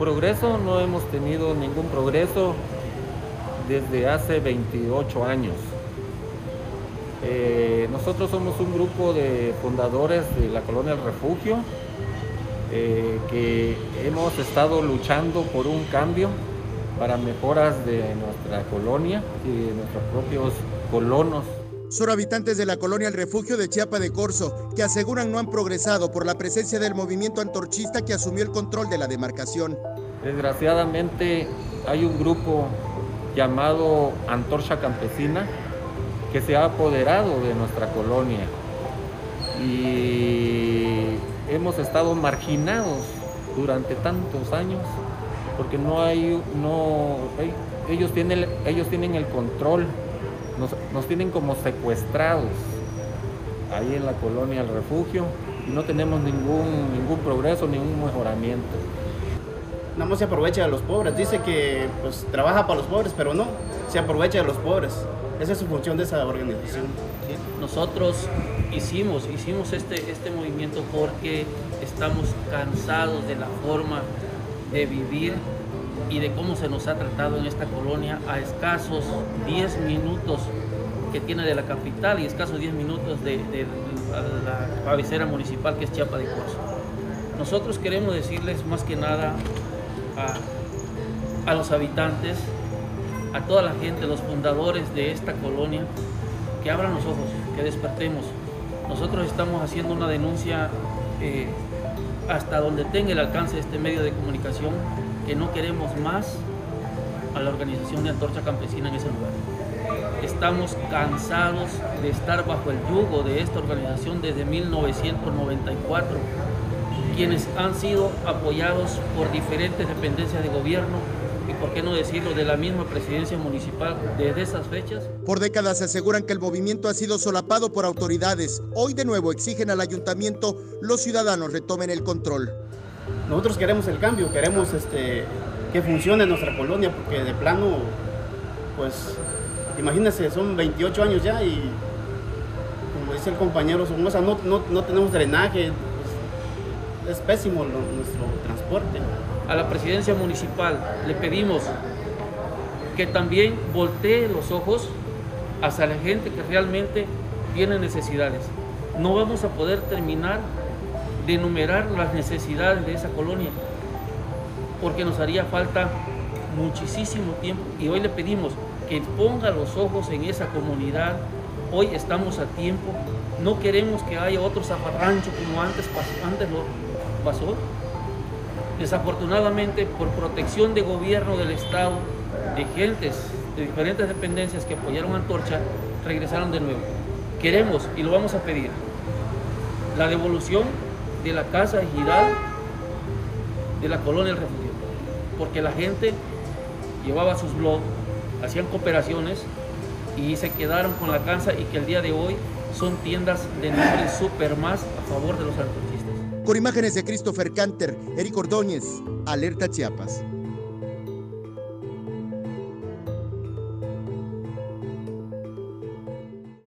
Progreso no hemos tenido ningún progreso desde hace 28 años. Eh, nosotros somos un grupo de fundadores de la colonia Refugio eh, que hemos estado luchando por un cambio para mejoras de nuestra colonia y de nuestros propios colonos. Son habitantes de la colonia El Refugio de Chiapa de Corzo, que aseguran no han progresado por la presencia del movimiento antorchista que asumió el control de la demarcación. Desgraciadamente hay un grupo llamado Antorcha Campesina que se ha apoderado de nuestra colonia y hemos estado marginados durante tantos años porque no hay, no, ellos tienen, ellos tienen el control nos, tienen como secuestrados ahí en la colonia El Refugio y no tenemos ningún, ningún progreso, ningún mejoramiento. Nada más se aprovecha de los pobres, dice que pues trabaja para los pobres, pero no, se aprovecha de los pobres. Esa es su función de esa organización. Nosotros hicimos, hicimos este, este movimiento porque estamos cansados de la forma de vivir y de cómo se nos ha tratado en esta colonia a escasos 10 minutos que tiene de la capital y escasos 10 minutos de, la cabecera municipal que es Chiapa de Corzo. Nosotros queremos decirles más que nada a, los habitantes, a toda la gente, los fundadores de esta colonia, que abran los ojos, que despertemos. Nosotros estamos haciendo una denuncia eh, hasta donde tenga el alcance de este medio de comunicación que no queremos más a la organización de Antorcha Campesina en ese lugar. Estamos cansados de estar bajo el yugo de esta organización desde 1994, quienes han sido apoyados por diferentes dependencias de gobierno y, por qué no decirlo, de la misma presidencia municipal desde esas fechas. Por décadas aseguran que el movimiento ha sido solapado por autoridades. Hoy de nuevo exigen al ayuntamiento los ciudadanos retomen el control. Nosotros queremos el cambio, queremos este, que funcione nuestra colonia, porque de plano, pues, imagínense, son 28 años ya y, como dice el compañero Somoza, no, no, tenemos drenaje, pues, es pésimo nuestro transporte. A la presidencia municipal le pedimos que también voltee los ojos hacia la gente que realmente tiene necesidades. No vamos a poder terminar de enumerar las necesidades de esa colonia, porque nos haría falta muchísimo tiempo y hoy le pedimos que ponga los ojos en esa comunidad. Hoy estamos a tiempo, no queremos que haya otro zafarrancho como antes, antes lo pasó. Desafortunadamente, por protección de gobierno del Estado, de gentes de diferentes dependencias que apoyaron a Antorcha, regresaron de nuevo. Queremos y lo vamos a pedir la devolución de la casa giral de la colonia El Refugio, porque la gente llevaba sus blogs, hacían cooperaciones y se quedaron con la casa y que el día de hoy son tiendas de nombre super más a favor de los artistas. Con imágenes de Christopher Canter, Eric Ordóñez, Alerta Chiapas.